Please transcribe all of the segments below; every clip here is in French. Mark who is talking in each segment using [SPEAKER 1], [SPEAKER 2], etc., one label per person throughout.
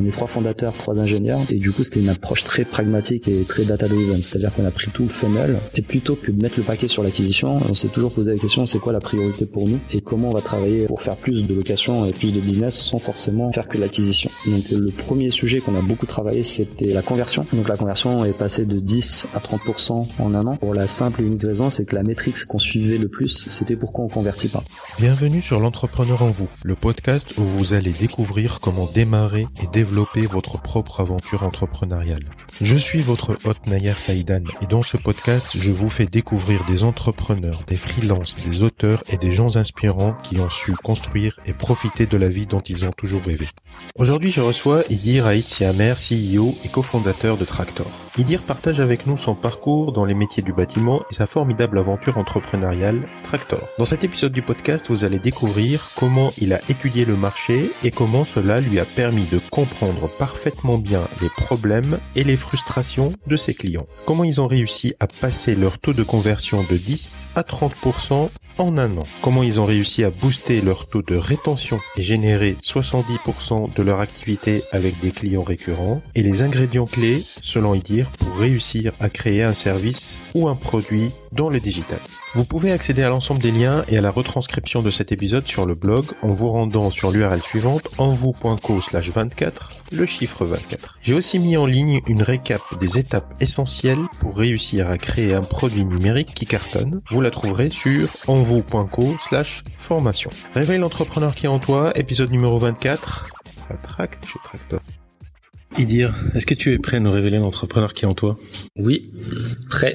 [SPEAKER 1] On est trois fondateurs, trois ingénieurs, et du coup c'était une approche très pragmatique et très data-driven, c'est-à-dire qu'on a pris tout le funnel, et plutôt que de mettre le paquet sur l'acquisition, on s'est toujours posé la question c'est quoi la priorité pour nous et comment on va travailler pour faire plus de locations et plus de business sans forcément faire que l'acquisition. Donc le premier sujet qu'on a beaucoup travaillé c'était la conversion. Donc la conversion est passée de 10 à 30% en un an. Pour la simple et unique raison c'est que la métrique qu'on suivait le plus c'était pourquoi on convertit pas.
[SPEAKER 2] Bienvenue sur l'entrepreneur en vous, le podcast où vous allez découvrir comment démarrer et développer votre propre aventure entrepreneuriale. Je suis votre hôte Nayer Saïdan et dans ce podcast, je vous fais découvrir des entrepreneurs, des freelances, des auteurs et des gens inspirants qui ont su construire et profiter de la vie dont ils ont toujours rêvé. Aujourd'hui, je reçois Idir Aït Siamer, CEO et cofondateur de Tractor. Idir partage avec nous son parcours dans les métiers du bâtiment et sa formidable aventure entrepreneuriale Tractor. Dans cet épisode du podcast, vous allez découvrir comment il a étudié le marché et comment cela lui a permis de comprendre parfaitement bien les problèmes et les frustrations de ses clients. Comment ils ont réussi à passer leur taux de conversion de 10 à 30% en un an. Comment ils ont réussi à booster leur taux de rétention et générer 70% de leur activité avec des clients récurrents et les ingrédients clés, selon Idir, pour réussir à créer un service ou un produit dans le digital. Vous pouvez accéder à l'ensemble des liens et à la retranscription de cet épisode sur le blog en vous rendant sur l'URL suivante envou.co slash 24, le chiffre 24. J'ai aussi mis en ligne une récap des étapes essentielles pour réussir à créer un produit numérique qui cartonne. Vous la trouverez sur envou.co slash formation. Réveille l'entrepreneur qui est en toi, épisode numéro 24. Ça traque, je tracte. Idir, est-ce que tu es prêt à nous révéler l'entrepreneur qui est en toi?
[SPEAKER 1] Oui, prêt.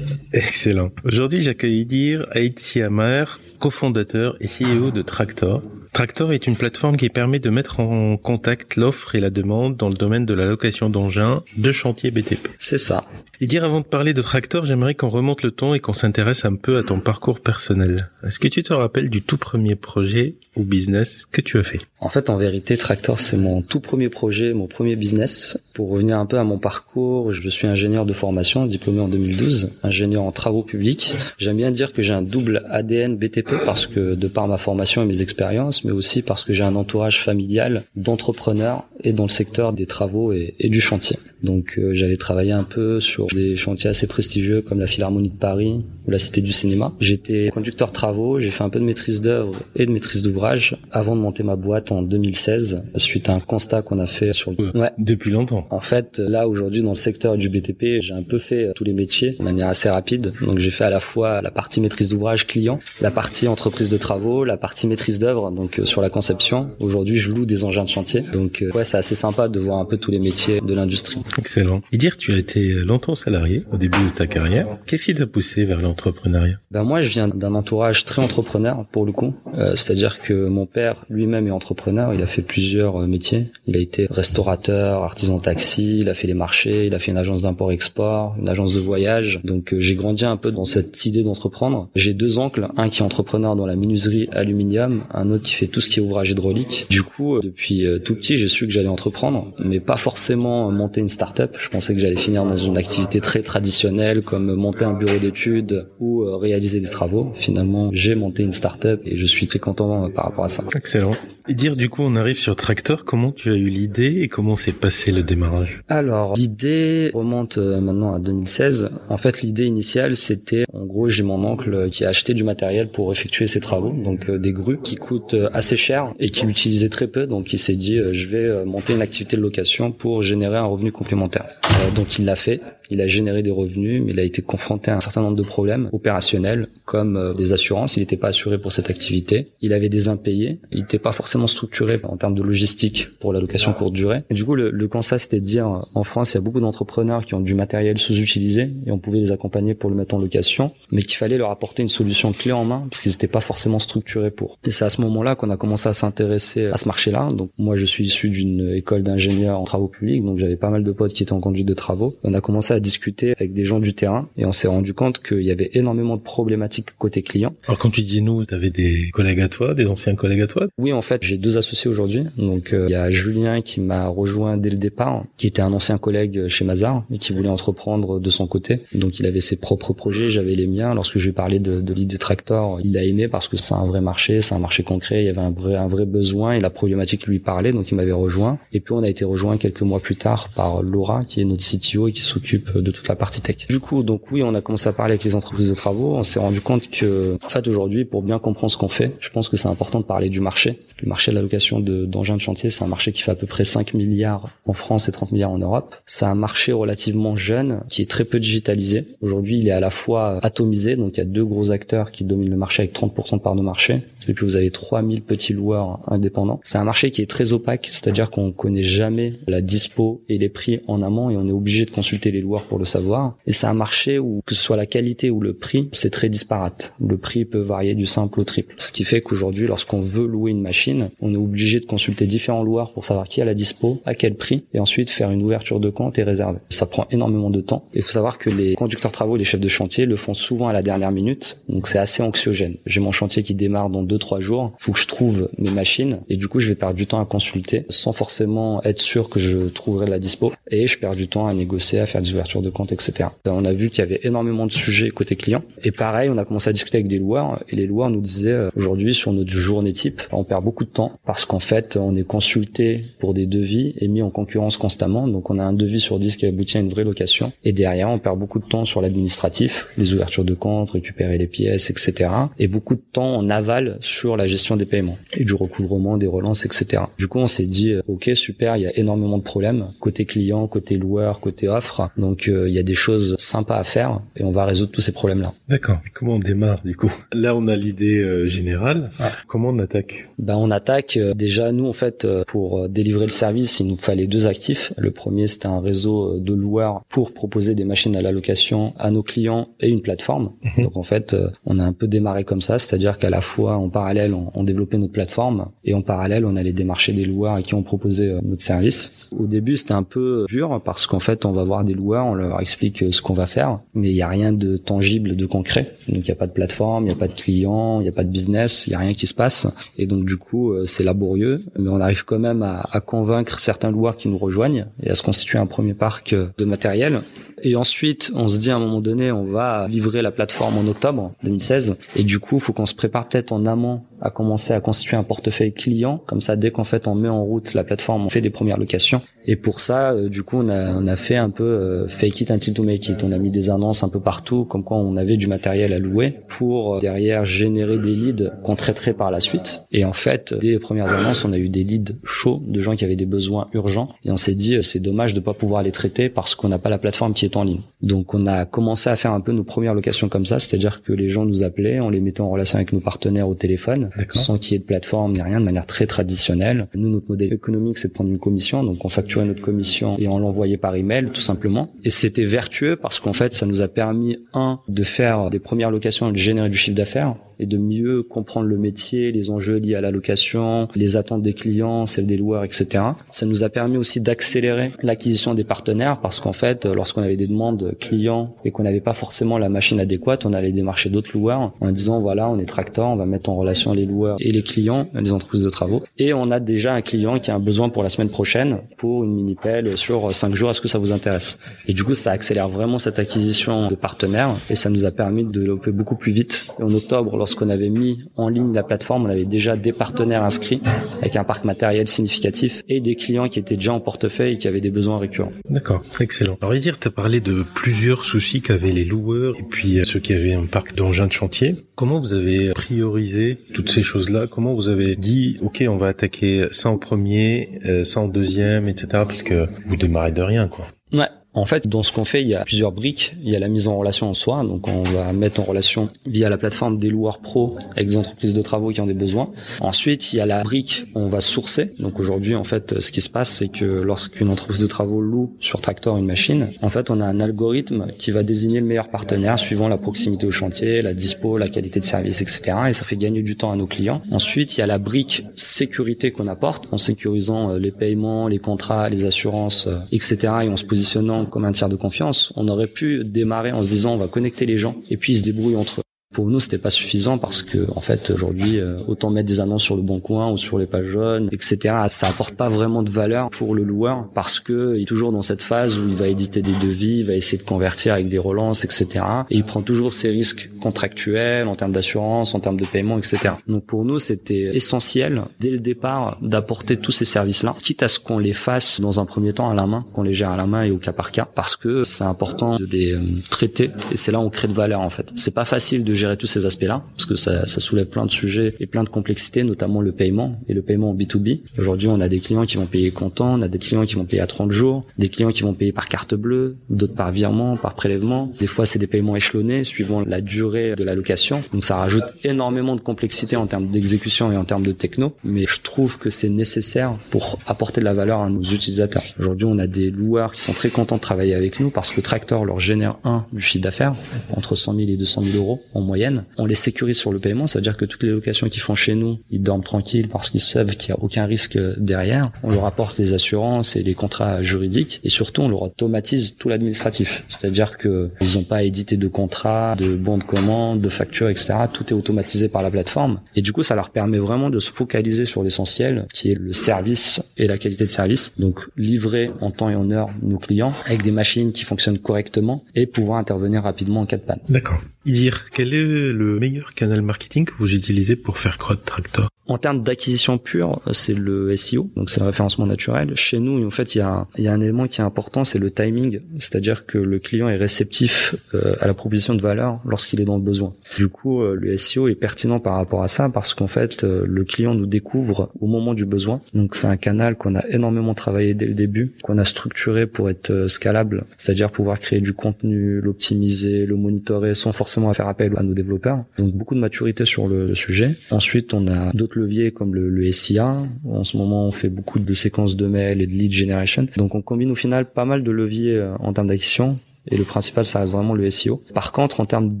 [SPEAKER 2] Excellent. Aujourd'hui, j'accueille Idir Aïtsiamar, cofondateur et CEO de Tractor. Tractor est une plateforme qui permet de mettre en contact l'offre et la demande dans le domaine de la location d'engins de chantier BTP.
[SPEAKER 1] C'est ça.
[SPEAKER 2] Et dire avant de parler de Tractor, j'aimerais qu'on remonte le temps et qu'on s'intéresse un peu à ton parcours personnel. Est-ce que tu te rappelles du tout premier projet ou business que tu as fait?
[SPEAKER 1] En fait, en vérité, Tractor, c'est mon tout premier projet, mon premier business. Pour revenir un peu à mon parcours, je suis ingénieur de formation, diplômé en 2012, ingénieur en travaux publics. J'aime bien dire que j'ai un double ADN BTP parce que de par ma formation et mes expériences, mais aussi parce que j'ai un entourage familial d'entrepreneurs et dans le secteur des travaux et, et du chantier. Donc euh, j'avais travaillé un peu sur des chantiers assez prestigieux comme la Philharmonie de Paris ou la Cité du Cinéma. J'étais conducteur travaux, j'ai fait un peu de maîtrise d'œuvre et de maîtrise d'ouvrage avant de monter ma boîte en 2016 suite à un constat qu'on a fait sur
[SPEAKER 2] le... Ouais. Depuis longtemps.
[SPEAKER 1] En fait, là aujourd'hui dans le secteur du BTP, j'ai un peu fait tous les métiers de manière assez rapide. Donc j'ai fait à la fois la partie maîtrise d'ouvrage client, la partie entreprise de travaux, la partie maîtrise d'œuvre donc euh, sur la conception. Aujourd'hui, je loue des engins de chantier. Donc euh, ouais, c'est assez sympa de voir un peu tous les métiers de l'industrie.
[SPEAKER 2] Excellent. Et dire, tu as été longtemps salarié au début de ta carrière. Qu'est-ce qui t'a poussé vers l'entrepreneuriat?
[SPEAKER 1] Ben moi, je viens d'un entourage très entrepreneur pour le coup. Euh, C'est-à-dire que mon père lui-même est entrepreneur. Il a fait plusieurs euh, métiers. Il a été restaurateur, artisan taxi. Il a fait les marchés. Il a fait une agence d'import-export, une agence de voyage. Donc euh, j'ai grandi un peu dans cette idée d'entreprendre. J'ai deux oncles, un qui est entrepreneur dans la menuiserie aluminium, un autre qui fait tout ce qui est ouvrage hydraulique. Du coup, euh, depuis tout petit, j'ai su que j'allais entreprendre, mais pas forcément monter une start-up. Je pensais que j'allais finir dans une activité très traditionnelle comme monter un bureau d'études ou euh, réaliser des travaux. Finalement, j'ai monté une start-up et je suis très content euh, par rapport à ça.
[SPEAKER 2] Excellent. Et dire du coup, on arrive sur Tractor. Comment tu as eu l'idée et comment s'est passé le démarrage?
[SPEAKER 1] Alors, l'idée remonte euh, maintenant à 2016. En fait, l'idée initiale, c'était en gros, j'ai mon oncle qui a acheté du matériel pour effectuer ses travaux, donc des grues qui coûtent assez cher et qui utilisait très peu. Donc, il s'est dit, je vais monter une activité de location pour générer un revenu complémentaire. donc, il l'a fait. Il a généré des revenus, mais il a été confronté à un certain nombre de problèmes opérationnels, comme euh, les assurances. Il n'était pas assuré pour cette activité. Il avait des impayés. Il n'était pas forcément structuré en termes de logistique pour la location courte durée. Et du coup, le, le constat, c'était de dire, en France, il y a beaucoup d'entrepreneurs qui ont du matériel sous-utilisé et on pouvait les accompagner pour le mettre en location, mais qu'il fallait leur apporter une solution clé en main parce qu'ils n'étaient pas forcément structurés pour. Et c'est à ce moment-là qu'on a commencé à s'intéresser à ce marché-là. Donc moi, je suis issu d'une école d'ingénieur en travaux publics, donc j'avais pas mal de potes qui étaient en conduite de travaux. On a commencé à à discuter avec des gens du terrain et on s'est rendu compte qu'il y avait énormément de problématiques côté client.
[SPEAKER 3] Alors quand tu dis nous, tu avais des collègues à toi, des anciens collègues à toi?
[SPEAKER 1] Oui, en fait, j'ai deux associés aujourd'hui. Donc euh, il y a Julien qui m'a rejoint dès le départ, qui était un ancien collègue chez Mazar et qui voulait entreprendre de son côté. Donc il avait ses propres projets, j'avais les miens. Lorsque je lui ai parlé de, de l'idée Tractor, il a aimé parce que c'est un vrai marché, c'est un marché concret, il y avait un vrai, un vrai besoin et la problématique lui parlait, donc il m'avait rejoint. Et puis on a été rejoint quelques mois plus tard par Laura, qui est notre CTO et qui s'occupe de toute la partie tech. Du coup, donc oui, on a commencé à parler avec les entreprises de travaux. On s'est rendu compte que, en fait, aujourd'hui, pour bien comprendre ce qu'on fait, je pense que c'est important de parler du marché. Le marché de l'allocation d'engins de, chantier, c'est un marché qui fait à peu près 5 milliards en France et 30 milliards en Europe. C'est un marché relativement jeune, qui est très peu digitalisé. Aujourd'hui, il est à la fois atomisé, donc il y a deux gros acteurs qui dominent le marché avec 30% de part de marché. Et puis vous avez 3000 petits loueurs indépendants. C'est un marché qui est très opaque, c'est-à-dire qu'on connaît jamais la dispo et les prix en amont et on est obligé de consulter les loueurs pour le savoir. Et c'est un marché où, que ce soit la qualité ou le prix, c'est très disparate. Le prix peut varier du simple au triple. Ce qui fait qu'aujourd'hui, lorsqu'on veut louer une machine, on est obligé de consulter différents loueurs pour savoir qui a la dispo, à quel prix, et ensuite faire une ouverture de compte et réserver. Ça prend énormément de temps. Il faut savoir que les conducteurs travaux les chefs de chantier le font souvent à la dernière minute, donc c'est assez anxiogène. J'ai mon chantier qui démarre dans 2-3 jours, faut que je trouve mes machines, et du coup je vais perdre du temps à consulter sans forcément être sûr que je trouverai la dispo, et je perds du temps à négocier, à faire des ouvertures de compte, etc. On a vu qu'il y avait énormément de sujets côté client, et pareil, on a commencé à discuter avec des loueurs, et les loueurs nous disaient euh, aujourd'hui sur notre journée type, on perd beaucoup de temps parce qu'en fait on est consulté pour des devis et mis en concurrence constamment, donc on a un devis sur 10 qui aboutit à une vraie location, et derrière on perd beaucoup de temps sur l'administratif, les ouvertures de compte, récupérer les pièces, etc. Et beaucoup de temps en aval sur la gestion des paiements et du recouvrement, des relances, etc. Du coup, on s'est dit, euh, ok, super, il y a énormément de problèmes côté client, côté loueur, côté offre. Donc, euh, il y a des choses sympas à faire et on va résoudre tous ces problèmes-là.
[SPEAKER 3] D'accord. Comment on démarre du coup? Là, on a l'idée euh, générale. Ah. Comment on attaque?
[SPEAKER 1] Ben, on attaque déjà nous en fait pour délivrer le service, il nous fallait deux actifs. Le premier, c'était un réseau de loueurs pour proposer des machines à la location à nos clients et une plateforme. Mhm. Donc en fait, on a un peu démarré comme ça, c'est-à-dire qu'à la fois en parallèle, on, on développait notre plateforme et en parallèle, on allait démarcher des loueurs à qui on proposait euh, notre service. Au début, c'était un peu dur parce qu'en fait, on va voir des loueurs, on leur explique euh, ce qu'on va faire, mais il n'y a rien de tangible, de concret. Donc, il n'y a pas de plateforme, il n'y a pas de client, il n'y a pas de business, il n'y a rien qui se passe. Et donc, du coup, euh, c'est laborieux, mais on arrive quand même à, à convaincre certains loueurs qui nous rejoignent et à se constituer un premier parc de matériel. Et ensuite, on se dit à un moment donné, on va livrer la plateforme en octobre 2016. Et du coup, faut qu'on se prépare peut-être en amont à commencer à constituer un portefeuille client. Comme ça, dès qu'en fait on met en route la plateforme, on fait des premières locations. Et pour ça, euh, du coup, on a, on a fait un peu euh, fake it until to make it. On a mis des annonces un peu partout, comme quoi on avait du matériel à louer pour euh, derrière générer des leads qu'on traiterait par la suite. Et en fait, dès les premières annonces, on a eu des leads chauds de gens qui avaient des besoins urgents. Et on s'est dit, c'est dommage de pas pouvoir les traiter parce qu'on n'a pas la plateforme qui est en ligne. Donc, on a commencé à faire un peu nos premières locations comme ça, c'est-à-dire que les gens nous appelaient, on les mettait en relation avec nos partenaires au téléphone, sans qu'il y ait de plateforme ni rien, de manière très traditionnelle. Nous, notre modèle économique, c'est de prendre une commission, donc on facture notre commission et on l'envoyait par email tout simplement. Et c'était vertueux parce qu'en fait ça nous a permis un de faire des premières locations et de générer du chiffre d'affaires et de mieux comprendre le métier, les enjeux liés à la location, les attentes des clients, celles des loueurs, etc. Ça nous a permis aussi d'accélérer l'acquisition des partenaires parce qu'en fait, lorsqu'on avait des demandes clients et qu'on n'avait pas forcément la machine adéquate, on allait démarcher d'autres loueurs en disant voilà, on est tracteur, on va mettre en relation les loueurs et les clients, les entreprises de travaux. Et on a déjà un client qui a un besoin pour la semaine prochaine pour une mini pelle sur cinq jours. Est-ce que ça vous intéresse? Et du coup, ça accélère vraiment cette acquisition de partenaires et ça nous a permis de développer beaucoup plus vite. Et en octobre, lorsqu'on avait mis en ligne la plateforme, on avait déjà des partenaires inscrits avec un parc matériel significatif et des clients qui étaient déjà en portefeuille et qui avaient des besoins récurrents.
[SPEAKER 3] D'accord, excellent. Alors, dire, tu as parlé de plusieurs soucis qu'avaient les loueurs et puis euh, ceux qui avaient un parc d'engins de chantier. Comment vous avez priorisé toutes ces choses-là? Comment vous avez dit, OK, on va attaquer ça en premier, euh, ça en deuxième, etc. Puisque vous démarrez de rien, quoi?
[SPEAKER 1] Ouais, en fait, dans ce qu'on fait, il y a plusieurs briques. Il y a la mise en relation en soi. Donc, on va mettre en relation via la plateforme des loueurs pro avec des entreprises de travaux qui ont des besoins. Ensuite, il y a la brique, on va sourcer. Donc, aujourd'hui, en fait, ce qui se passe, c'est que lorsqu'une entreprise de travaux loue sur Tractor une machine, en fait, on a un algorithme qui va désigner le meilleur partenaire suivant la proximité au chantier, la dispo, la qualité de service, etc. Et ça fait gagner du temps à nos clients. Ensuite, il y a la brique sécurité qu'on apporte en sécurisant euh, les paiements, les contrats, les assurances, euh, etc. et en se positionnant comme un tiers de confiance, on aurait pu démarrer en se disant on va connecter les gens et puis ils se débrouillent entre eux. Pour nous, c'était pas suffisant parce que, en fait, aujourd'hui, euh, autant mettre des annonces sur le bon coin ou sur les pages jaunes, etc. Ça apporte pas vraiment de valeur pour le loueur parce que il est toujours dans cette phase où il va éditer des devis, il va essayer de convertir avec des relances, etc. Et il prend toujours ses risques contractuels en termes d'assurance, en termes de paiement, etc. Donc pour nous, c'était essentiel dès le départ d'apporter tous ces services-là, quitte à ce qu'on les fasse dans un premier temps à la main, qu'on les gère à la main et au cas par cas, parce que c'est important de les euh, traiter et c'est là où on crée de valeur en fait. C'est pas facile de gérer tous ces aspects-là, parce que ça, soulève plein de sujets et plein de complexités, notamment le paiement et le paiement en B2B. Aujourd'hui, on a des clients qui vont payer comptant, on a des clients qui vont payer à 30 jours, des clients qui vont payer par carte bleue, d'autres par virement, par prélèvement. Des fois, c'est des paiements échelonnés suivant la durée de la location. Donc ça rajoute énormément de complexité en termes d'exécution et en termes de techno, mais je trouve que c'est nécessaire pour apporter de la valeur à nos utilisateurs. Aujourd'hui, on a des loueurs qui sont très contents de travailler avec nous parce que Tractor leur génère un du chiffre d'affaires entre 100 000 et 200 000 euros en moyenne on les sécurise sur le paiement, c'est-à-dire que toutes les locations qu'ils font chez nous, ils dorment tranquilles parce qu'ils savent qu'il n'y a aucun risque derrière. On leur apporte les assurances et les contrats juridiques et surtout on leur automatise tout l'administratif. C'est-à-dire que ils n'ont pas à éditer de contrats, de bons de commande, de factures, etc. Tout est automatisé par la plateforme et du coup ça leur permet vraiment de se focaliser sur l'essentiel qui est le service et la qualité de service. Donc livrer en temps et en heure nos clients avec des machines qui fonctionnent correctement et pouvoir intervenir rapidement en cas de panne.
[SPEAKER 3] D'accord. Idir, quel est le meilleur canal marketing que vous utilisez pour faire croître Tractor?
[SPEAKER 1] En termes d'acquisition pure, c'est le SEO, donc c'est le référencement naturel. Chez nous, en fait, il y a, un élément qui est important, c'est le timing, c'est-à-dire que le client est réceptif euh, à la proposition de valeur lorsqu'il est dans le besoin. Du coup, euh, le SEO est pertinent par rapport à ça parce qu'en fait, euh, le client nous découvre au moment du besoin. Donc c'est un canal qu'on a énormément travaillé dès le début, qu'on a structuré pour être scalable, c'est-à-dire pouvoir créer du contenu, l'optimiser, le monitorer sans forcément faire appel à nos développeurs. Donc beaucoup de maturité sur le sujet. Ensuite, on a d'autres leviers comme le, SIA. En ce moment, on fait beaucoup de séquences de mails et de lead generation. Donc, on combine au final pas mal de leviers euh, en termes d'acquisition. Et le principal, ça reste vraiment le SEO. Par contre, en termes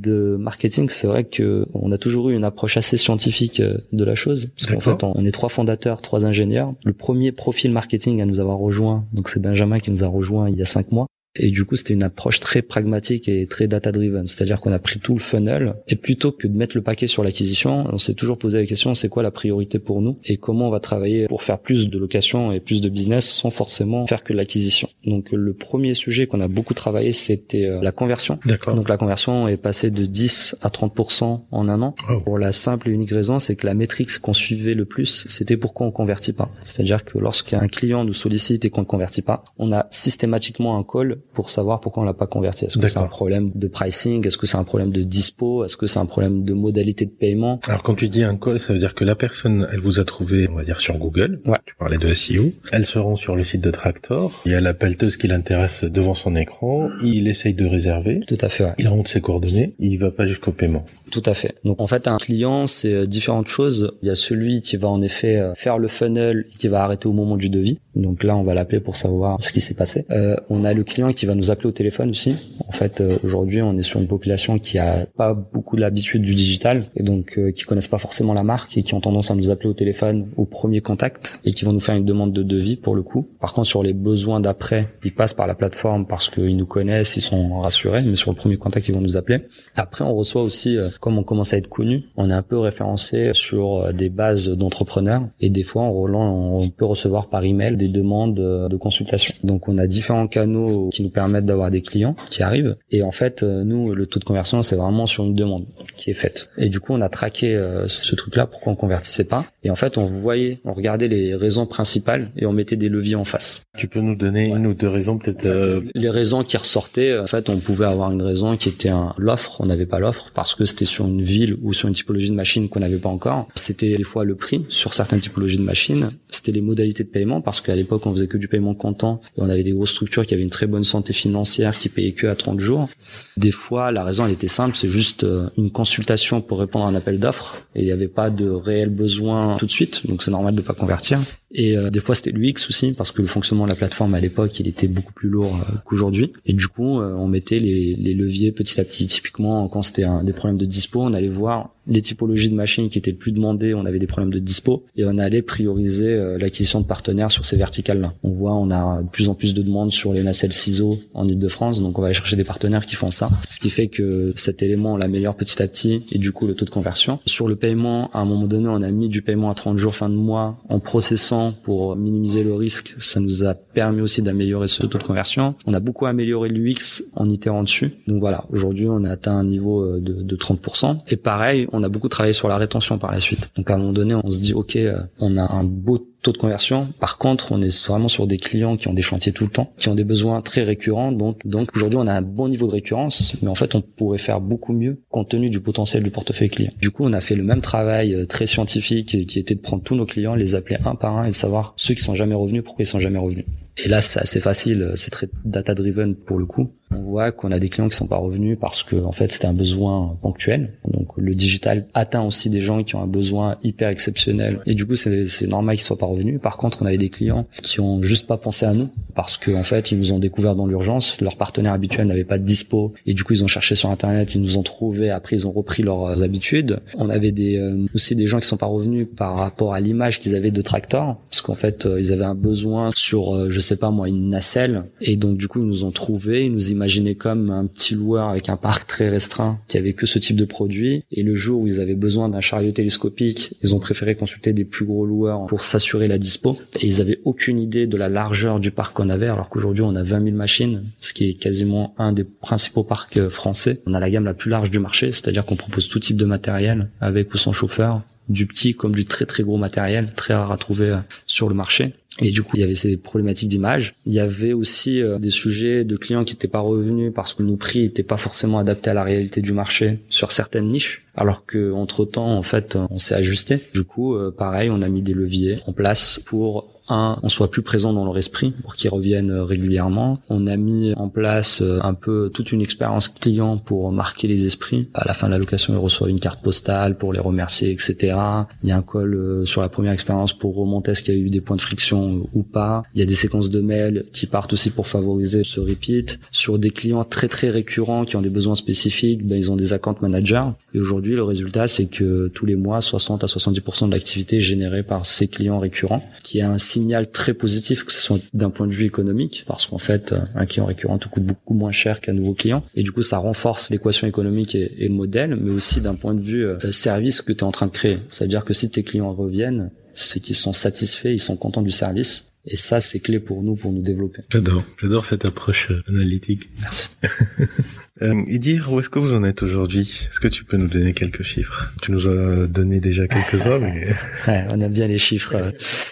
[SPEAKER 1] de marketing, c'est vrai que on a toujours eu une approche assez scientifique euh, de la chose. Parce qu'en fait, on est trois fondateurs, trois ingénieurs. Le premier profil marketing à nous avoir rejoint, donc c'est Benjamin qui nous a rejoint il y a cinq mois. Et du coup, c'était une approche très pragmatique et très data-driven. C'est-à-dire qu'on a pris tout le funnel et plutôt que de mettre le paquet sur l'acquisition, on s'est toujours posé la question, c'est quoi la priorité pour nous et comment on va travailler pour faire plus de locations et plus de business sans forcément faire que l'acquisition. Donc, le premier sujet qu'on a beaucoup travaillé, c'était euh, la conversion.
[SPEAKER 3] D'accord.
[SPEAKER 1] Donc, la conversion est passée de 10 à 30% en un an. Pour la simple et unique raison, c'est que la métrique qu'on suivait le plus, c'était pourquoi on convertit pas. C'est-à-dire que lorsqu'un client nous sollicite et qu'on ne convertit pas, on a systématiquement un call pour savoir pourquoi on l'a pas converti. Est-ce que c'est un problème de pricing? Est-ce que c'est un problème de dispo? Est-ce que c'est un problème de modalité de paiement?
[SPEAKER 3] Alors quand tu dis un call, ça veut dire que la personne, elle vous a trouvé, on va dire sur Google.
[SPEAKER 1] Ouais.
[SPEAKER 3] Tu parlais de SEO. Elle se rend sur le site de Tractor. Il y a la pelleteuse qui l'intéresse devant son écran. Il essaye de réserver.
[SPEAKER 1] Tout à fait. Ouais.
[SPEAKER 3] Il rentre ses coordonnées. Il va pas jusqu'au paiement.
[SPEAKER 1] Tout à fait. Donc en fait, un client, c'est euh, différentes choses. Il y a celui qui va en effet euh, faire le funnel, qui va arrêter au moment du devis. Donc là, on va l'appeler pour savoir ce qui s'est passé. Euh, on a le client qui va nous appeler au téléphone aussi. En fait, euh, aujourd'hui, on est sur une population qui a pas beaucoup l'habitude du digital et donc euh, qui connaissent pas forcément la marque et qui ont tendance à nous appeler au téléphone au premier contact et qui vont nous faire une demande de devis pour le coup. Par contre, sur les besoins d'après, ils passent par la plateforme parce qu'ils nous connaissent, ils sont rassurés. Mais sur le premier contact, ils vont nous appeler. Après, on reçoit aussi, euh, comme on commence à être connu, on est un peu référencé sur des bases d'entrepreneurs et des fois, on, on peut recevoir par email des demandes de consultation. Donc, on a différents canaux qui nous permettent d'avoir des clients qui arrivent. Et en fait, euh, nous, le taux de conversion, c'est vraiment sur une demande qui est faite. Et du coup, on a traqué euh, ce truc-là, pourquoi on convertissait pas. Et en fait, on voyait, on regardait les raisons principales et on mettait des leviers en face.
[SPEAKER 3] Tu peux nous donner une ou deux raisons peut-être euh,
[SPEAKER 1] Les raisons qui ressortaient, en fait, on pouvait avoir une raison qui était l'offre, on n'avait pas l'offre parce que c'était sur une ville ou sur une typologie de machine qu'on n'avait pas encore. C'était des fois le prix sur certaines typologies de machines. C'était les modalités de paiement parce qu'à l'époque, on faisait que du paiement comptant et on avait des grosses structures qui avaient une très bonne santé financière qui payaient que à 30 jours. Des fois, la raison, elle était simple, c'est juste euh, une consultation pour répondre à un appel d'offres et il n'y avait pas de réel besoin tout de suite, donc c'est normal de pas convertir. Et euh, des fois, c'était l'UX aussi parce que le fonctionnement de la plateforme à l'époque, il était beaucoup plus lourd euh, qu'aujourd'hui. Et du coup, on mettait les, les, leviers petit à petit. Typiquement, quand c'était des problèmes de dispo, on allait voir les typologies de machines qui étaient le plus demandées, on avait des problèmes de dispo et on allait prioriser euh, l'acquisition de partenaires sur ces verticales-là. On voit, on a de plus en plus de demandes sur les nacelles ciseaux en Ile-de-France, donc on va aller chercher des partenaires qui font ça, ce qui fait que cet élément on l'améliore petit à petit et du coup le taux de conversion. Sur le paiement, à un moment donné, on a mis du paiement à 30 jours fin de mois en processant pour minimiser le risque. Ça nous a permis aussi d'améliorer ce taux de conversion. On a beaucoup amélioré l'UX en itérant dessus. Donc voilà, aujourd'hui on a atteint un niveau euh, de, de 30%. Et pareil, on a beaucoup travaillé sur la rétention par la suite. Donc à un moment donné, on se dit ok, euh, on a un beau taux de conversion. Par contre, on est vraiment sur des clients qui ont des chantiers tout le temps, qui ont des besoins très récurrents. Donc, donc aujourd'hui, on a un bon niveau de récurrence, mais en fait, on pourrait faire beaucoup mieux compte tenu du potentiel du portefeuille client. Du coup, on a fait le même travail euh, très scientifique qui était de prendre tous nos clients, les appeler un par un et de savoir ceux qui sont jamais revenus, pourquoi ils sont jamais revenus. Et là, c'est assez facile, c'est très data driven pour le coup on voit qu'on a des clients qui sont pas revenus parce que en fait c'était un besoin ponctuel. Donc le digital atteint aussi des gens qui ont un besoin hyper exceptionnel. Et du coup c'est normal qu'ils soient pas revenus. Par contre, on avait des clients qui ont juste pas pensé à nous parce que en fait ils nous ont découvert dans l'urgence, leur partenaire habituel n'avait pas de dispo. Et du coup ils ont cherché sur internet, ils nous ont trouvé, après ils ont repris leurs habitudes. On avait des euh, aussi des gens qui sont pas revenus par rapport à l'image qu'ils avaient de Tractor parce qu'en fait euh, ils avaient un besoin sur euh, je sais pas moi une nacelle. Et donc du coup ils nous ont trouvé, imaginez comme un petit loueur avec un parc très restreint qui avait que ce type de produit. Et le jour où ils avaient besoin d'un chariot télescopique, ils ont préféré consulter des plus gros loueurs pour s'assurer la dispo. Et ils avaient aucune idée de la largeur du parc qu'on avait, alors qu'aujourd'hui on a 20 000 machines, ce qui est quasiment un des principaux parcs français. On a la gamme la plus large du marché, c'est-à-dire qu'on propose tout type de matériel avec ou sans chauffeur du petit comme du très très gros matériel, très rare à trouver sur le marché. Et du coup, il y avait ces problématiques d'image. Il y avait aussi euh, des sujets de clients qui n'étaient pas revenus parce que nos prix n'étaient pas forcément adaptés à la réalité du marché sur certaines niches. Alors que entre temps, en fait, on s'est ajusté. Du coup, euh, pareil, on a mis des leviers en place pour un, on soit plus présent dans leur esprit pour qu'ils reviennent euh, régulièrement. On a mis en place euh, un peu toute une expérience client pour marquer les esprits. À la fin de la location, ils reçoivent une carte postale pour les remercier, etc. Il y a un call euh, sur la première expérience pour remonter est-ce qu'il y a eu des points de friction ou pas. Il y a des séquences de mails qui partent aussi pour favoriser ce repeat. Sur des clients très très récurrents qui ont des besoins spécifiques, ben, ils ont des account managers. Et aujourd'hui, le résultat, c'est que tous les mois, 60 à 70% de l'activité est générée par ces clients récurrents, qui est un signal très positif que ce soit d'un point de vue économique, parce qu'en fait, un client récurrent te coûte beaucoup moins cher qu'un nouveau client. Et du coup, ça renforce l'équation économique et, le modèle, mais aussi d'un point de vue euh, service que tu es en train de créer. C'est-à-dire que si tes clients reviennent, c'est qu'ils sont satisfaits, ils sont contents du service. Et ça, c'est clé pour nous, pour nous développer.
[SPEAKER 3] J'adore, j'adore cette approche euh, analytique.
[SPEAKER 1] Merci.
[SPEAKER 3] euh, Idir, où est-ce que vous en êtes aujourd'hui? Est-ce que tu peux nous donner quelques chiffres? Tu nous as donné déjà quelques-uns, mais...
[SPEAKER 1] ouais, on aime bien les chiffres euh,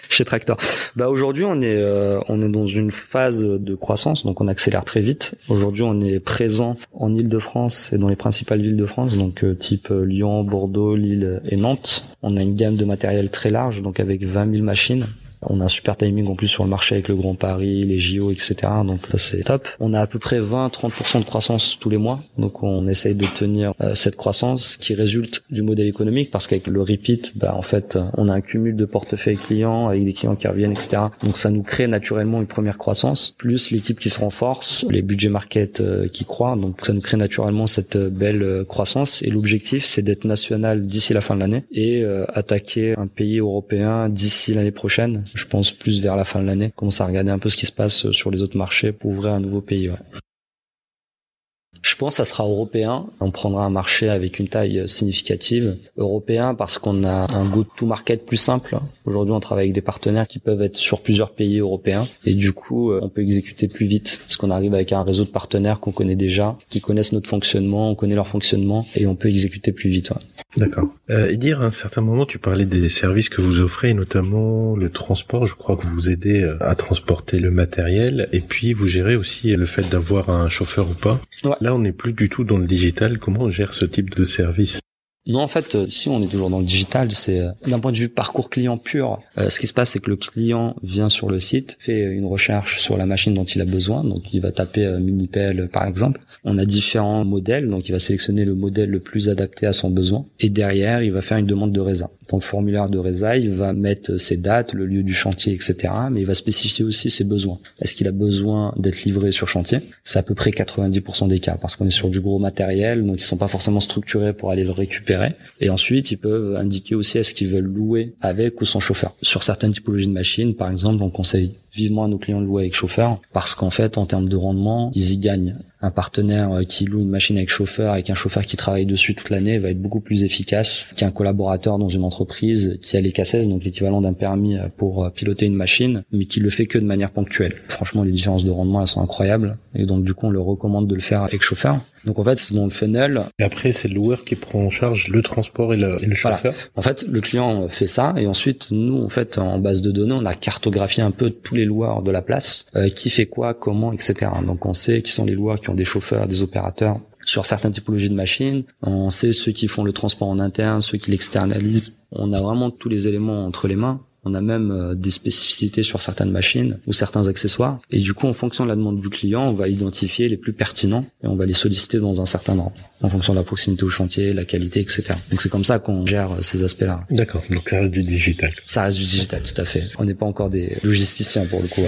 [SPEAKER 1] chez Tractor. Bah aujourd'hui, on est euh, on est dans une phase de croissance, donc on accélère très vite. Aujourd'hui, on est présent en Île-de-France et dans les principales villes de France, donc type Lyon, Bordeaux, Lille et Nantes. On a une gamme de matériel très large, donc avec 20 000 machines on a un super timing en plus sur le marché avec le Grand Paris, les JO, etc. Donc ça c'est top. On a à peu près 20-30% de croissance tous les mois. Donc on essaye de tenir euh, cette croissance qui résulte du modèle économique parce qu'avec le repeat, bah en fait on a un cumul de portefeuille clients avec des clients qui reviennent, etc. Donc ça nous crée naturellement une première croissance, plus l'équipe qui se renforce, les budgets market euh, qui croient. Donc ça nous crée naturellement cette euh, belle croissance. Et l'objectif c'est d'être national d'ici la fin de l'année et attaquer un pays européen d'ici l'année prochaine je pense plus vers la fin de l'année, commencer à regarder un peu ce qui se passe sur les autres marchés pour ouvrir un nouveau pays. Je pense que ça sera européen. On prendra un marché avec une taille significative. Européen parce qu'on a un go-to-market plus simple. Aujourd'hui, on travaille avec des partenaires qui peuvent être sur plusieurs pays européens. Et du coup, on peut exécuter plus vite parce qu'on arrive avec un réseau de partenaires qu'on connaît déjà, qui connaissent notre fonctionnement, on connaît leur fonctionnement et on peut exécuter plus vite.
[SPEAKER 3] D'accord. Euh, et dire à un certain moment, tu parlais des services que vous offrez, notamment le transport. Je crois que vous aidez euh, à transporter le matériel et puis vous gérez aussi le fait d'avoir un chauffeur ou pas. Là, on n'est plus du tout dans le digital. Comment on gère ce type de service?
[SPEAKER 1] Non, en fait, euh, si on est toujours dans le digital, c'est euh, d'un point de vue parcours client pur. Euh, ce qui se passe, c'est que le client vient sur le site, fait une recherche sur la machine dont il a besoin. Donc, il va taper Minipel, par exemple. On a différents modèles, donc il va sélectionner le modèle le plus adapté à son besoin. Et derrière, il va faire une demande de résa. Dans formulaire de résa, il va mettre ses dates, le lieu du chantier, etc. Mais il va spécifier aussi ses besoins. Est-ce qu'il a besoin d'être livré sur chantier? C'est à peu près 90% des cas parce qu'on est sur du gros matériel, donc ils sont pas forcément structurés pour aller le récupérer. Et ensuite, ils peuvent indiquer aussi est-ce qu'ils veulent louer avec ou sans chauffeur. Sur certaines typologies de machines, par exemple, on conseille vivement à nos clients de louer avec chauffeur parce qu'en fait, en termes de rendement, ils y gagnent. Un partenaire euh, qui loue une machine avec chauffeur, avec un chauffeur qui travaille dessus toute l'année, va être beaucoup plus efficace qu'un collaborateur dans une entreprise qui a les cassettes, donc l'équivalent d'un permis euh, pour euh, piloter une machine, mais qui le fait que de manière ponctuelle. Franchement, les différences de rendement, elles sont incroyables. Et donc, du coup, on le recommande de le faire avec chauffeur. Donc en fait, c'est dans le funnel.
[SPEAKER 3] Et après, c'est le loueur qui prend en charge le transport et le, chauffeur.
[SPEAKER 1] En fait, le client fait ça et ensuite, nous, en fait, en base de données, on a cartographié un peu tous les loueurs de la place, euh, qui fait quoi, comment, etc. Donc on sait qui sont les loueurs qui ont des chauffeurs, des opérateurs sur certaines typologies de machines. On sait ceux qui font le transport en interne, ceux qui l'externalisent. On a vraiment tous les éléments entre les mains on a même euh, des spécificités sur certaines machines ou certains accessoires. Et du coup, en fonction de la demande du client, on va identifier les plus pertinents et on va les solliciter dans un certain ordre, en fonction de la proximité au chantier, la qualité, etc. Donc c'est comme ça qu'on gère euh, ces aspects-là.
[SPEAKER 3] D'accord. Donc ça reste du digital.
[SPEAKER 1] Ça reste du digital, tout à fait. On n'est pas encore des logisticiens pour le coup.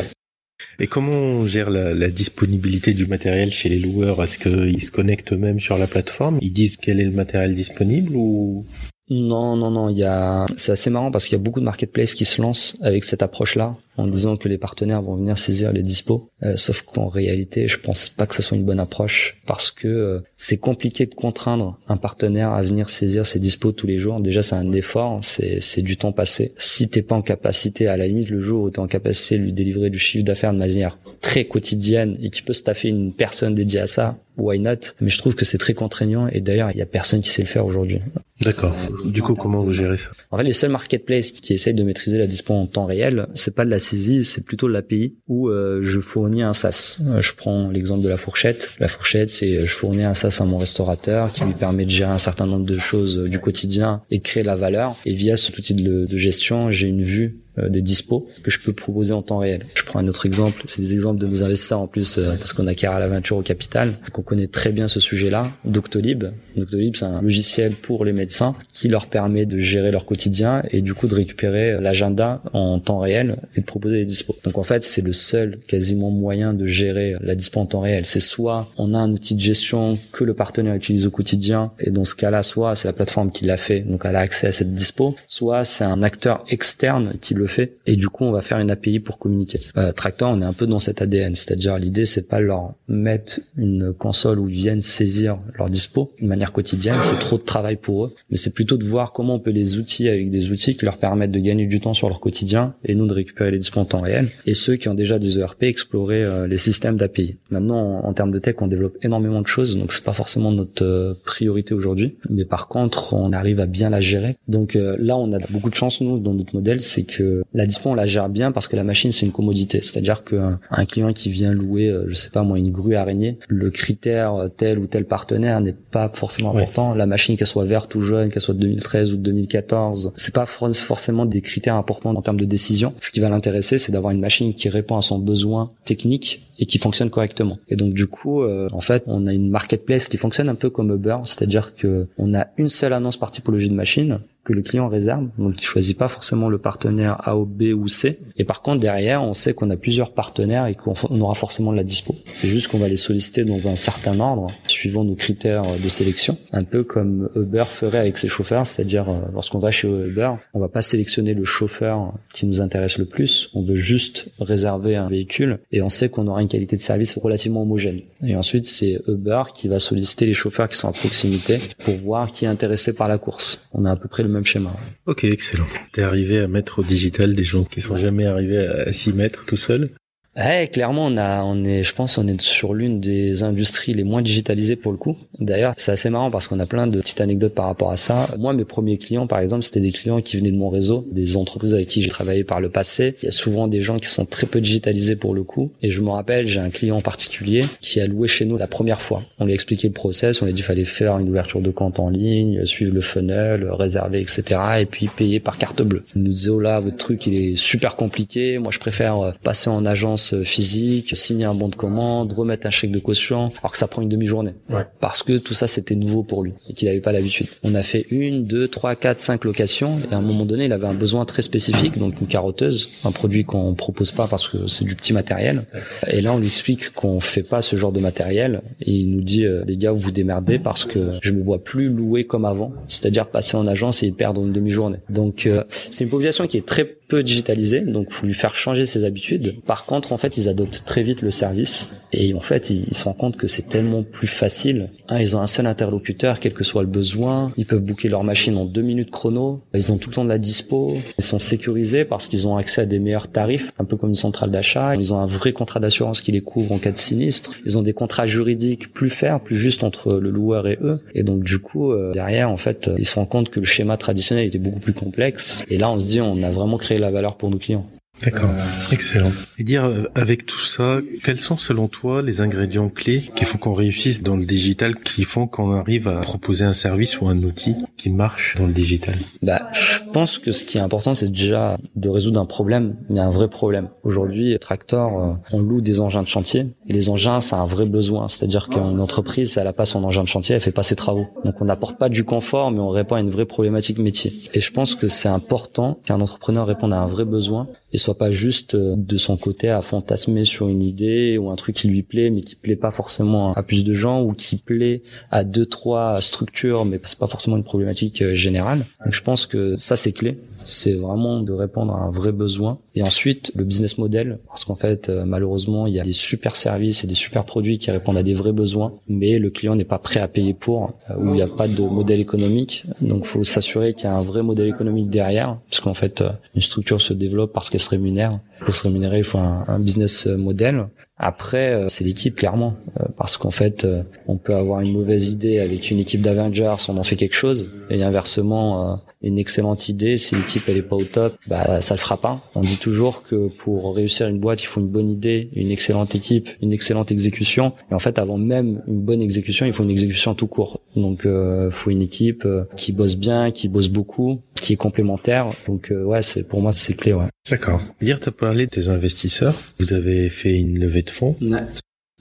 [SPEAKER 3] Et comment on gère la, la, disponibilité du matériel chez les loueurs? Est-ce qu'ils se connectent eux-mêmes sur la plateforme? Ils disent quel est le matériel disponible ou
[SPEAKER 1] non, non, non. Il y a, c'est assez marrant parce qu'il y a beaucoup de marketplaces qui se lancent avec cette approche-là en disant que les partenaires vont venir saisir les dispos. Euh, sauf qu'en réalité, je pense pas que ça soit une bonne approche parce que euh, c'est compliqué de contraindre un partenaire à venir saisir ses dispos tous les jours. Déjà, c'est un effort, c'est, c'est du temps passé. Si t'es pas en capacité, à la limite, le jour où t'es en capacité de lui délivrer du chiffre d'affaires de manière très quotidienne et qui peut staffer une personne dédiée à ça, why not? Mais je trouve que c'est très contraignant et d'ailleurs, il y a personne qui sait le faire aujourd'hui.
[SPEAKER 3] D'accord. Du coup, comment vous gérez ça?
[SPEAKER 1] En fait, les seuls marketplaces qui, qui essayent de maîtriser la dispo en temps réel, c'est pas de la c'est plutôt l'API où euh, je fournis un SaaS. Euh, je prends l'exemple de la fourchette. La fourchette, c'est euh, je fournis un SaaS à mon restaurateur qui lui permet de gérer un certain nombre de choses du quotidien et de créer la valeur. Et via cet outil de gestion, j'ai une vue euh, des dispos que je peux proposer en temps réel. Je prends un autre exemple, c'est des exemples de nos investisseurs en plus euh, parce qu'on acquiert à l'aventure au capital, qu'on connaît très bien ce sujet-là. Doctolib, Doctolib c'est un logiciel pour les médecins qui leur permet de gérer leur quotidien et du coup de récupérer l'agenda en temps réel et de proposer les dispos. Donc en fait c'est le seul quasiment moyen de gérer la dispo en temps réel. C'est soit on a un outil de gestion que le partenaire utilise au quotidien et dans ce cas-là soit c'est la plateforme qui l'a fait donc elle a accès à cette dispo, soit c'est un acteur externe qui le fait et du coup on va faire une API pour communiquer. Euh, Tractor on est un peu dans cet ADN, c'est-à-dire l'idée c'est pas leur mettre une console où ils viennent saisir leur dispo de manière quotidienne, c'est trop de travail pour eux, mais c'est plutôt de voir comment on peut les outiller avec des outils qui leur permettent de gagner du temps sur leur quotidien et nous de récupérer les dispos en temps réel et ceux qui ont déjà des ERP explorer euh, les systèmes d'API. Maintenant en, termes de tech on développe énormément de choses donc c'est pas forcément notre euh, priorité aujourd'hui, mais par contre on arrive à bien la gérer. Donc euh, là on a beaucoup de chance nous dans notre modèle, c'est que la dispo on la gère bien parce que la machine c'est une commodité. C'est-à-dire qu'un un client qui vient louer, euh, je sais pas moi, une grue araignée, le critère euh, tel ou tel partenaire n'est pas forcément important. La machine qu'elle soit verte ou jaune, qu'elle soit de 2013 ou de 2014, c'est pas forcément des critères importants en termes de décision. Ce qui va l'intéresser, c'est d'avoir une machine qui répond à son besoin technique et qui fonctionne correctement. Et donc du coup, euh, en fait, on a une marketplace qui fonctionne un peu comme Uber, c'est-à-dire que on a une seule annonce par typologie de machine que le client réserve, donc il choisit pas forcément le partenaire A ou B ou C. Et par contre derrière, on sait qu'on a plusieurs partenaires et qu'on aura forcément de la dispo. C'est juste qu'on va les solliciter dans un certain ordre, suivant nos critères de sélection, un peu comme Uber ferait avec ses chauffeurs, c'est-à-dire euh, lorsqu'on va chez Uber, on va pas sélectionner le chauffeur qui nous intéresse le plus, on veut juste réserver un véhicule et on sait qu'on aura une qualité de service relativement homogène. Et ensuite, c'est Uber qui va solliciter les chauffeurs qui sont à proximité pour voir qui est intéressé par la course. On a à peu près le même schéma.
[SPEAKER 3] Ok, excellent. T'es arrivé à mettre au digital des gens qui sont jamais arrivés à s'y mettre tout seul
[SPEAKER 1] Ouais, clairement, on a, on est, je pense, on est sur l'une des industries les moins digitalisées pour le coup. D'ailleurs, c'est assez marrant parce qu'on a plein de petites anecdotes par rapport à ça. Moi, mes premiers clients, par exemple, c'était des clients qui venaient de mon réseau, des entreprises avec qui j'ai travaillé par le passé. Il y a souvent des gens qui sont très peu digitalisés pour le coup. Et je me rappelle, j'ai un client en particulier qui a loué chez nous la première fois. On lui a expliqué le process, on lui a dit qu'il fallait faire une ouverture de compte en ligne, suivre le funnel, réserver, etc. Et puis payer par carte bleue. Il nous disait, oh là, votre truc, il est super compliqué. Moi, je préfère passer en agence présence physique, signer un bon de commande, remettre un chèque de caution, alors que ça prend une demi-journée. Parce que tout ça c'était nouveau pour lui et qu'il n'avait pas l'habitude. On a fait une, deux, trois, quatre, cinq locations et à un moment donné il avait un besoin très spécifique, donc une carotteuse, un produit qu'on propose pas parce que c'est du petit matériel. Et là on lui explique qu'on fait pas ce genre de matériel et il nous dit euh, les gars vous vous démerdez parce que je me vois plus louer comme avant, c'est-à-dire passer en agence et y perdre une demi-journée. Donc euh, c'est une population qui est très peu digitalisée, donc faut lui faire changer ses habitudes. Par contre en fait ils adoptent très vite le service et en fait ils, se rendent compte que c'est tellement plus facile. ils ont un seul interlocuteur quel que soit le besoin, ils peuvent booker leur machine en deux minutes chrono, ils ont tout le temps de la dispo, ils sont sécurisés parce qu'ils ont accès à des meilleurs tarifs, un peu comme une centrale d'achat, ils ont un vrai contrat d'assurance qui les couvre en cas de sinistre, ils ont des contrats juridiques plus fermes, plus justes entre le loueur et eux. Et donc du coup euh, derrière en fait ils se rendent compte que le schéma traditionnel était beaucoup plus complexe. Et là on se dit on a vraiment créé la valeur pour nos clients.
[SPEAKER 3] D'accord, excellent. Et dire euh, avec tout ça, quels sont selon toi les ingrédients clés qui font qu'on réussisse dans le digital, qui font qu'on arrive à proposer un service ou un outil qui marche dans le digital?
[SPEAKER 1] Bah, je pense que ce qui est important, c'est déjà de résoudre un problème, mais un vrai problème. Aujourd'hui, Tractor, euh, on loue des engins de chantier et les engins, c'est un vrai besoin. C'est-à-dire qu'une entreprise, elle a pas son engin de chantier, elle fait pas ses travaux. Donc on n'apporte pas du confort, mais on répond à une vraie problématique métier. Et je pense que c'est important qu'un entrepreneur réponde à un vrai besoin et soit pas juste euh, de son côté à fantasmer sur une idée ou un truc qui lui plaît mais qui plaît pas forcément à plus de gens ou qui plaît à deux trois structures mais c'est pas forcément une problématique euh, générale. Donc je pense que ça c'est clé c'est vraiment de répondre à un vrai besoin. Et ensuite, le business model, parce qu'en fait, euh, malheureusement, il y a des super services et des super produits qui répondent à des vrais besoins, mais le client n'est pas prêt à payer pour, euh, ou il n'y a pas de modèle économique. Donc, faut s'assurer qu'il y a un vrai modèle économique derrière, parce qu'en fait, euh, une structure se développe parce qu'elle se rémunère. Pour se rémunérer, il faut un, un business model. Après, c'est l'équipe clairement, parce qu'en fait, on peut avoir une mauvaise idée avec une équipe d'Avengers, on en fait quelque chose, et inversement, une excellente idée, si l'équipe elle est pas au top, bah ça le fera pas. On dit toujours que pour réussir une boîte, il faut une bonne idée, une excellente équipe, une excellente exécution. Et en fait, avant même une bonne exécution, il faut une exécution tout court. Donc, euh, faut une équipe euh, qui bosse bien, qui bosse beaucoup, qui est complémentaire. Donc, euh, ouais, c'est pour moi c'est clé, ouais.
[SPEAKER 3] D'accord. Hier, tu as parlé de tes investisseurs. Vous avez fait une levée de fonds. Ouais.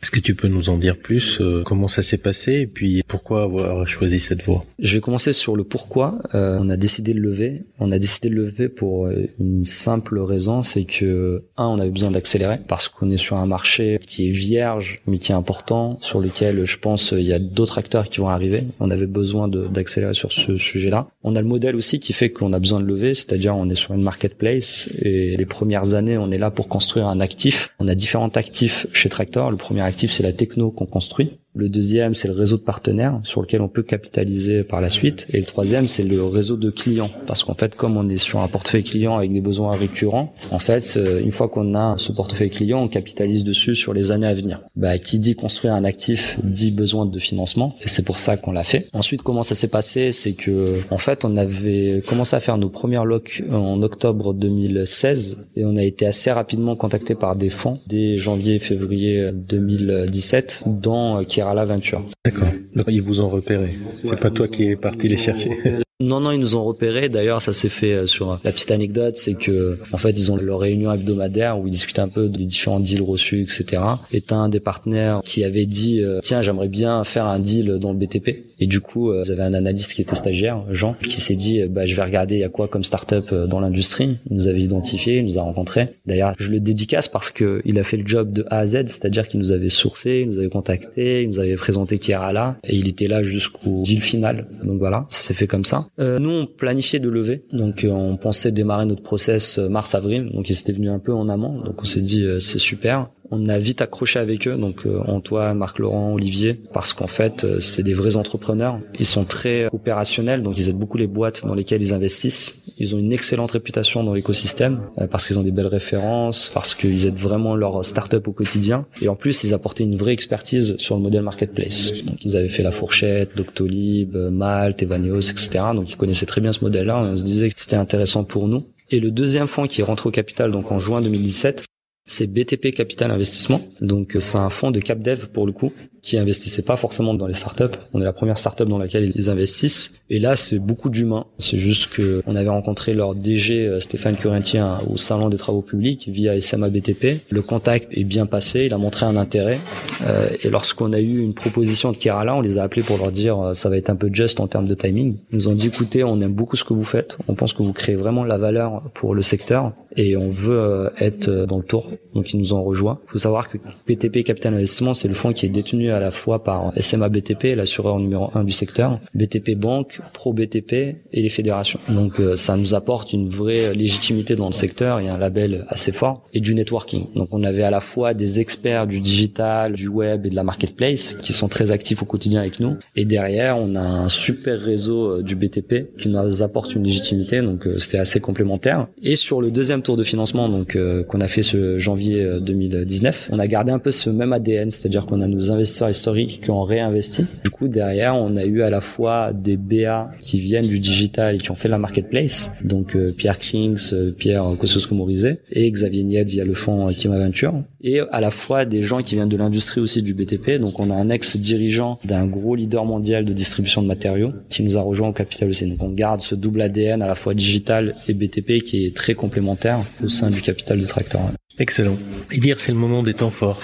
[SPEAKER 3] Est-ce que tu peux nous en dire plus euh, Comment ça s'est passé et puis pourquoi avoir choisi cette voie?
[SPEAKER 1] Je vais commencer sur le pourquoi. Euh, on a décidé de lever. On a décidé de lever pour euh, une simple raison, c'est que un, on avait besoin d'accélérer parce qu'on est sur un marché qui est vierge mais qui est important, sur lequel je pense il y a d'autres acteurs qui vont arriver. On avait besoin d'accélérer sur ce sujet-là. On a le modèle aussi qui fait qu'on a besoin de lever, c'est-à-dire on est sur une marketplace et les premières années on est là pour construire un actif. On a différents actifs chez Tractor. Le premier actif, c'est la techno qu'on construit. Le deuxième, c'est le réseau de partenaires sur lequel on peut capitaliser par la suite. Et le troisième, c'est le réseau de clients. Parce qu'en fait, comme on est sur un portefeuille client avec des besoins récurrents, en fait, une fois qu'on a ce portefeuille client, on capitalise dessus sur les années à venir. Bah, qui dit construire un actif dit besoin de financement. Et c'est pour ça qu'on l'a fait. Ensuite, comment ça s'est passé? C'est que, en fait, on avait commencé à faire nos premières locs en octobre 2016 et on a été assez rapidement contacté par des fonds dès janvier février 2017, dont qui à l'aventure.
[SPEAKER 3] D'accord. Ils vous ont repéré. C'est pas toi qui es parti les chercher.
[SPEAKER 1] Non, non, ils nous ont repérés. D'ailleurs, ça s'est fait euh, sur la petite anecdote, c'est que en fait, ils ont leur réunion hebdomadaire où ils discutent un peu des différents deals reçus, etc. Et un des partenaires qui avait dit euh, tiens, j'aimerais bien faire un deal dans le BTP. Et du coup, euh, vous avez un analyste qui était stagiaire, Jean, qui s'est dit bah je vais regarder il y a quoi comme startup dans l'industrie. Il nous avait identifié, il nous a rencontrés. D'ailleurs, je le dédicace parce que il a fait le job de A à Z, c'est-à-dire qu'il nous avait sourcé, il nous avait contacté, il nous avait présenté qui era là, et il était là jusqu'au deal final. Donc voilà, ça s'est fait comme ça. Euh, nous, on planifiait de lever, donc euh, on pensait démarrer notre process euh, mars-avril, donc ils étaient venus un peu en amont, donc on s'est dit c'est super. On a vite accroché avec eux, donc Antoine, Marc Laurent, Olivier, parce qu'en fait, c'est des vrais entrepreneurs. Ils sont très opérationnels, donc ils aident beaucoup les boîtes dans lesquelles ils investissent. Ils ont une excellente réputation dans l'écosystème parce qu'ils ont des belles références, parce qu'ils aident vraiment leur start-up au quotidien. Et en plus, ils apportaient une vraie expertise sur le modèle marketplace. Donc, ils avaient fait la fourchette, Doctolib, Malte, Evaneos, etc. Donc, ils connaissaient très bien ce modèle-là. On se disait que c'était intéressant pour nous. Et le deuxième fonds qui est rentré au capital, donc en juin 2017, C'est BTP Capital Investissement. Donc c'est un fonds de cap dev pour le coup qui investissait pas forcément dans les startups. On est la première startup dans laquelle ils investissent. Et là, c'est beaucoup d'humains. C'est juste que on avait rencontré leur DG euh, Stéphane Curentien au salon des travaux publics via SMA BTP. Le contact est bien passé. Il a montré un intérêt. Euh, et lorsqu'on a eu une proposition de Kerala, on les a appelés pour leur dire euh, ça va être un peu juste en termes de timing. Ils nous ont dit écoutez, on aime beaucoup ce que vous faites. On pense que vous créez vraiment la valeur pour le secteur et on veut euh, être dans le tour. Donc ils nous ont rejoint. Il faut savoir que BTP Capital Investissement, c'est le fonds qui est détenu à la fois par SMA BTP, l'assureur numéro un du secteur, BTP Banque, Pro BTP et les fédérations. Donc euh, ça nous apporte une vraie légitimité dans le secteur et un label assez fort et du networking. Donc on avait à la fois des experts du digital, du web et de la marketplace qui sont très actifs au quotidien avec nous et derrière on a un super réseau euh, du BTP qui nous apporte une légitimité donc euh, c'était assez complémentaire. Et sur le deuxième tour de financement donc qu'on a fait ce janvier 2019, on a gardé un peu ce même ADN, c'est-à-dire qu'on a nos investisseurs historiques qui ont réinvesti. Du coup, derrière, on a eu à la fois des BA qui viennent du digital et qui ont fait la marketplace, donc euh, Pierre Krings, euh, Pierre Kosciusko-Morizet et Xavier Niet via le fonds Kim Aventure, et à la fois des gens qui viennent de l'industrie aussi du BTP. Donc, on a un ex-dirigeant d'un gros leader mondial de distribution de matériaux qui nous a rejoint au capital aussi. Donc, on garde ce double ADN à la fois digital et BTP qui est très complémentaire au sein du capital de Tractor.
[SPEAKER 3] Excellent. Et dire c'est le moment des temps forts.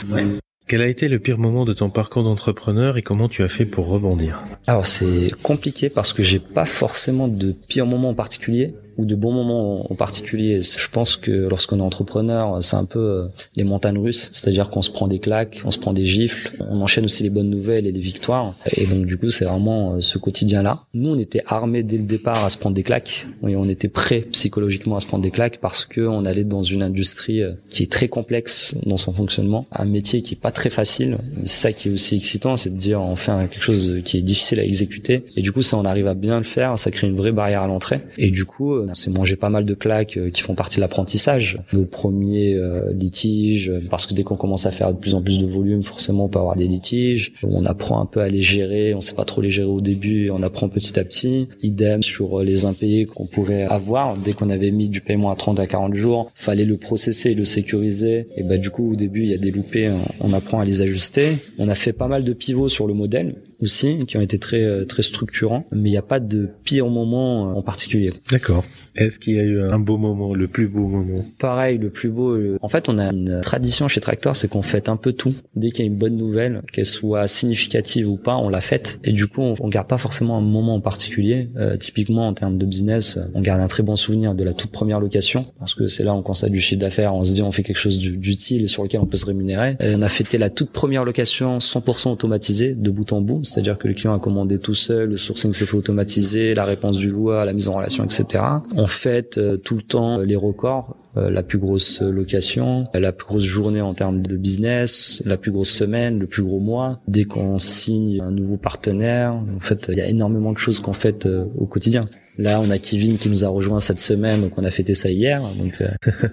[SPEAKER 3] Quel a été le pire moment de ton parcours d'entrepreneur et comment tu as fait pour rebondir?
[SPEAKER 1] Alors c'est compliqué parce que j'ai pas forcément de pire moment en particulier ou de bons moments en particulier. Je pense que lorsqu'on est entrepreneur, c'est un peu euh, les montagnes russes, c'est-à-dire qu'on se prend des claques, on se prend des gifles, on enchaîne aussi les bonnes nouvelles et les victoires. Et donc du coup, c'est vraiment euh, ce quotidien-là. Nous, on était armés dès le départ à se prendre des claques. Et on était prêts psychologiquement à se prendre des claques parce que on allait dans une industrie euh, qui est très complexe dans son fonctionnement, un métier qui est pas très facile. C'est ça qui est aussi excitant, c'est de dire on fait quelque chose qui est difficile à exécuter. Et du coup, ça, on arrive à bien le faire, ça crée une vraie barrière à l'entrée. Et du coup, on s'est mangé pas mal de claques euh, qui font partie de l'apprentissage. Nos premiers euh, litiges, parce que dès qu'on commence à faire de plus en plus de volume, forcément on peut avoir des litiges. On apprend un peu à les gérer, on sait pas trop les gérer au début, on apprend petit à petit. Idem sur euh, les impayés qu'on pourrait avoir. Dès qu'on avait mis du paiement à 30 à 40 jours, fallait le processer et le sécuriser. Et bah du coup au début il y a des loupés, on apprend à les ajuster. On a fait pas mal de pivots sur le modèle aussi qui ont été très très structurants, mais il n'y a pas de pire moment en particulier.
[SPEAKER 3] D'accord. Est-ce qu'il y a eu un beau moment, le plus beau moment?
[SPEAKER 1] Pareil, le plus beau. En fait, on a une tradition chez Tractor, c'est qu'on fête un peu tout. Dès qu'il y a une bonne nouvelle, qu'elle soit significative ou pas, on la fête. Et du coup, on, garde pas forcément un moment en particulier. Euh, typiquement, en termes de business, on garde un très bon souvenir de la toute première location, parce que c'est là où on constate du chiffre d'affaires, on se dit on fait quelque chose d'utile et sur lequel on peut se rémunérer. Et on a fêté la toute première location 100% automatisée, de bout en bout, c'est-à-dire que le client a commandé tout seul, le sourcing s'est fait automatiser, la réponse du loueur, la mise en relation, etc on fête euh, tout le temps euh, les records euh, la plus grosse location, la plus grosse journée en termes de business, la plus grosse semaine, le plus gros mois. Dès qu'on signe un nouveau partenaire, en fait, il y a énormément de choses qu'on fait au quotidien. Là, on a Kevin qui nous a rejoint cette semaine, donc on a fêté ça hier. Donc euh...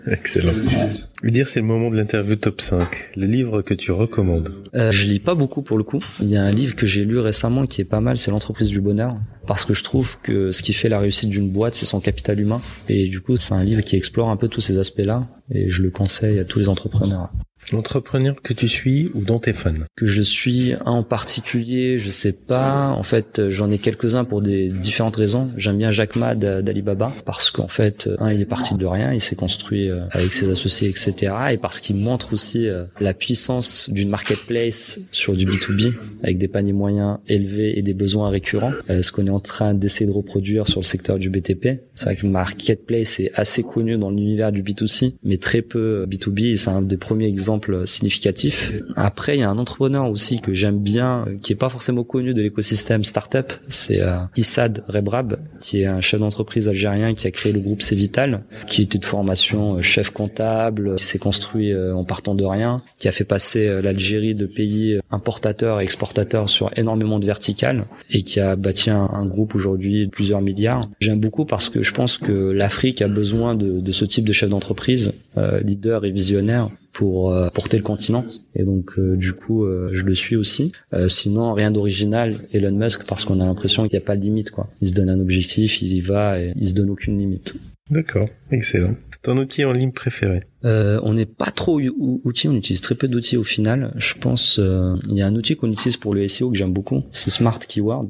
[SPEAKER 3] excellent. Dire c'est le moment de l'interview top 5. Le livre que tu recommandes.
[SPEAKER 1] Euh, je lis pas beaucoup pour le coup. Il y a un livre que j'ai lu récemment qui est pas mal, c'est l'entreprise du bonheur, parce que je trouve que ce qui fait la réussite d'une boîte, c'est son capital humain. Et du coup, c'est un livre qui explore un peu tous ces aspects-là, et je le conseille à tous les entrepreneurs.
[SPEAKER 3] L'entrepreneur que tu suis ou dont t'es fan
[SPEAKER 1] Que je suis un en particulier, je sais pas. En fait, j'en ai quelques-uns pour des différentes raisons. J'aime bien Jack Ma d'Alibaba parce qu'en fait, un, il est parti de rien, il s'est construit euh, avec ses associés, etc. Et parce qu'il montre aussi euh, la puissance d'une marketplace sur du B2B avec des paniers moyens élevés et des besoins récurrents. Euh, ce qu'on est en train d'essayer de reproduire sur le secteur du BTP. C'est vrai que marketplace est assez connu dans l'univers du B2C, mais très peu B2B. Et c'est un des premiers exemples significatif. Après, il y a un entrepreneur aussi que j'aime bien, euh, qui est pas forcément connu de l'écosystème startup, c'est euh, Issad Rebrab, qui est un chef d'entreprise algérien qui a créé le groupe Cvital, qui était de formation euh, chef comptable, qui s'est construit en partant de rien, qui a fait passer l'Algérie de pays importateur et exportateur sur énormément de verticales et qui a bâti un, groupe aujourd'hui de plusieurs milliards. J'aime beaucoup parce que je pense que l'Afrique a besoin de, de ce type de chef d'entreprise, leader et visionnaire, pour euh, porter le continent. Et donc euh, du coup, euh, je le suis aussi. sinon, rien d'original, Elon Musk, parce qu'on a l'impression qu'il n'y a pas de limite. Quoi. Il se donne un objectif, il y va et il se donne aucune limite.
[SPEAKER 3] D'accord, excellent. Ton outil en ligne préféré?
[SPEAKER 1] Euh, On n'est pas trop outils, on utilise très peu d'outils au final. Je pense euh, il y a un outil qu'on utilise pour le SEO que j'aime beaucoup, c'est Smart Keyword.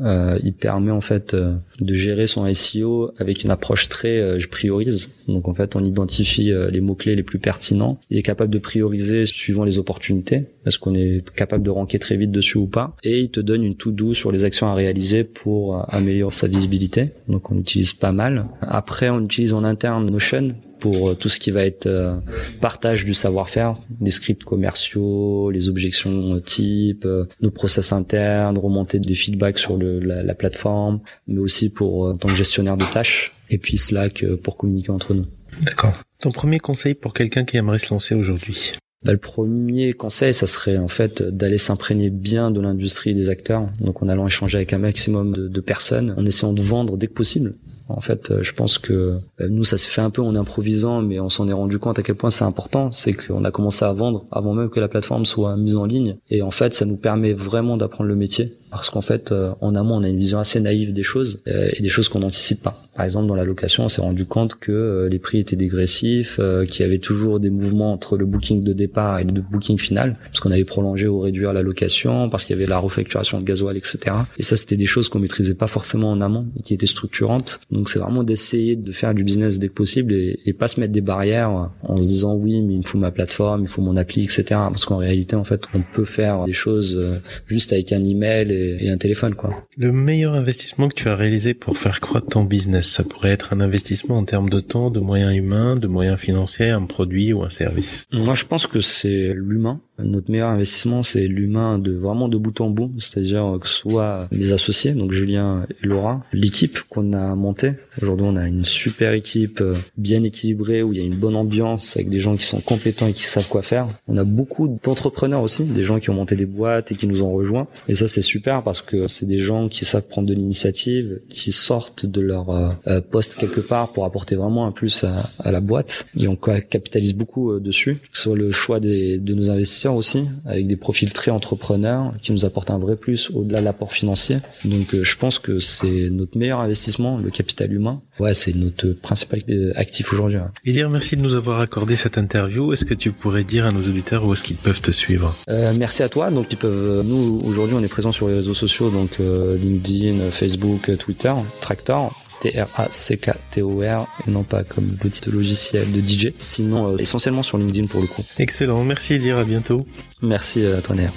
[SPEAKER 1] Euh, il permet en fait euh, de gérer son SEO avec une approche très euh, je priorise. Donc en fait, on identifie les mots clés les plus pertinents. Il est capable de prioriser suivant les opportunités. Est-ce qu'on est capable de ranker très vite dessus ou pas? Et il te donne une to do sur les actions à réaliser pour améliorer sa visibilité. Donc on utilise pas mal. Après, on utilise en interne Notion pour euh, tout ce qui va être euh, partage du savoir-faire, les scripts commerciaux, les objections euh, type, nos process internes, remonter des feedbacks sur le, la, la, plateforme, mais aussi pour en tant que gestionnaire de tâches, et puis Slack pour communiquer entre nous.
[SPEAKER 3] D'accord. Ton premier conseil pour quelqu'un qui aimerait se lancer aujourd'hui?
[SPEAKER 1] Bah, le premier conseil, ça serait en fait d'aller s'imprégner bien de l'industrie des acteurs, donc en allant échanger avec un maximum de, de personnes, en essayant de vendre dès que possible. En fait, euh, je pense que euh, nous, ça s'est fait un peu en improvisant, mais on s'en est rendu compte à quel point c'est important. C'est qu'on a commencé à vendre avant même que la plateforme soit mise en ligne. Et en fait, ça nous permet vraiment d'apprendre le métier parce qu'en fait, euh, en amont, on a une vision assez naïve des choses et des choses qu'on n'anticipe pas. Par exemple, dans la location, on s'est rendu compte que les prix étaient dégressifs, qu'il y avait toujours des mouvements entre le booking de départ et le booking final, parce qu'on avait prolongé ou réduire la location, parce qu'il y avait la refacturation de gasoil, etc. Et ça, c'était des choses qu'on maîtrisait pas forcément en amont et qui étaient structurantes. Donc c'est vraiment d'essayer de faire du business dès que possible et, pas se mettre des barrières en se disant oui mais il me faut ma plateforme, il faut mon appli, etc. Parce qu'en réalité en fait on peut faire des choses euh, juste avec un email et un téléphone quoi.
[SPEAKER 3] Le meilleur investissement que tu as réalisé pour faire croître ton business, ça pourrait être un investissement en termes de temps, de moyens humains, de moyens financiers, un produit ou un service?
[SPEAKER 1] Moi je pense que c'est l'humain notre meilleur investissement, c'est l'humain de vraiment de bout en bout, c'est-à-dire que soit mes associés, donc Julien et Laura, l'équipe qu'on a montée. Aujourd'hui, on a une super équipe euh, bien équilibrée où il y a une bonne ambiance avec des gens qui sont compétents et qui savent quoi faire. On a beaucoup d'entrepreneurs aussi, des gens qui ont monté des boîtes et qui nous ont rejoints. Et ça, c'est super parce que c'est des gens qui savent prendre de l'initiative, qui sortent de leur euh, euh, poste quelque part pour apporter vraiment un plus à, la boîte. Et on capitalise beaucoup dessus, que ce soit le choix de nos investisseurs aussi, avec des profils très entrepreneurs qui nous apportent un vrai plus au-delà de l'apport financier. Donc euh, je pense que c'est notre meilleur investissement, le capital humain. Ouais, c'est notre principal euh, actif aujourd'hui.
[SPEAKER 3] Et dire merci de nous avoir accordé cette interview. Est-ce que tu pourrais dire à nos auditeurs où est-ce qu'ils peuvent te suivre?
[SPEAKER 1] Euh, Merci à toi. Donc ils peuvent. Nous aujourd'hui, on est présent sur les réseaux sociaux, donc LinkedIn, Facebook, Twitter, Tractor. T-R-A-C-K-T-O-R et non pas comme petit logiciel de DJ. Sinon, essentiellement sur LinkedIn pour le coup.
[SPEAKER 3] Excellent. Merci dire à bientôt.
[SPEAKER 1] Merci à toi, Néa.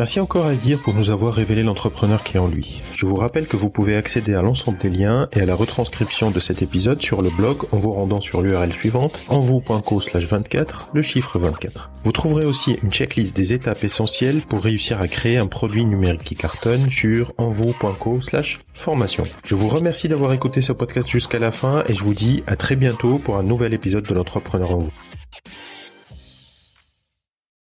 [SPEAKER 3] Merci encore à Eldir pour nous avoir révélé l'entrepreneur qui est en lui. Je vous rappelle que vous pouvez accéder à l'ensemble des liens et à la retranscription de cet épisode sur le blog en vous rendant sur l'URL suivante envou.co slash 24, le chiffre 24. Vous trouverez aussi une checklist des étapes essentielles pour réussir à créer un produit numérique qui cartonne sur envou.co slash formation. Je vous remercie d'avoir écouté ce podcast jusqu'à la fin et je vous dis à très bientôt pour un nouvel épisode de l'entrepreneur en vous.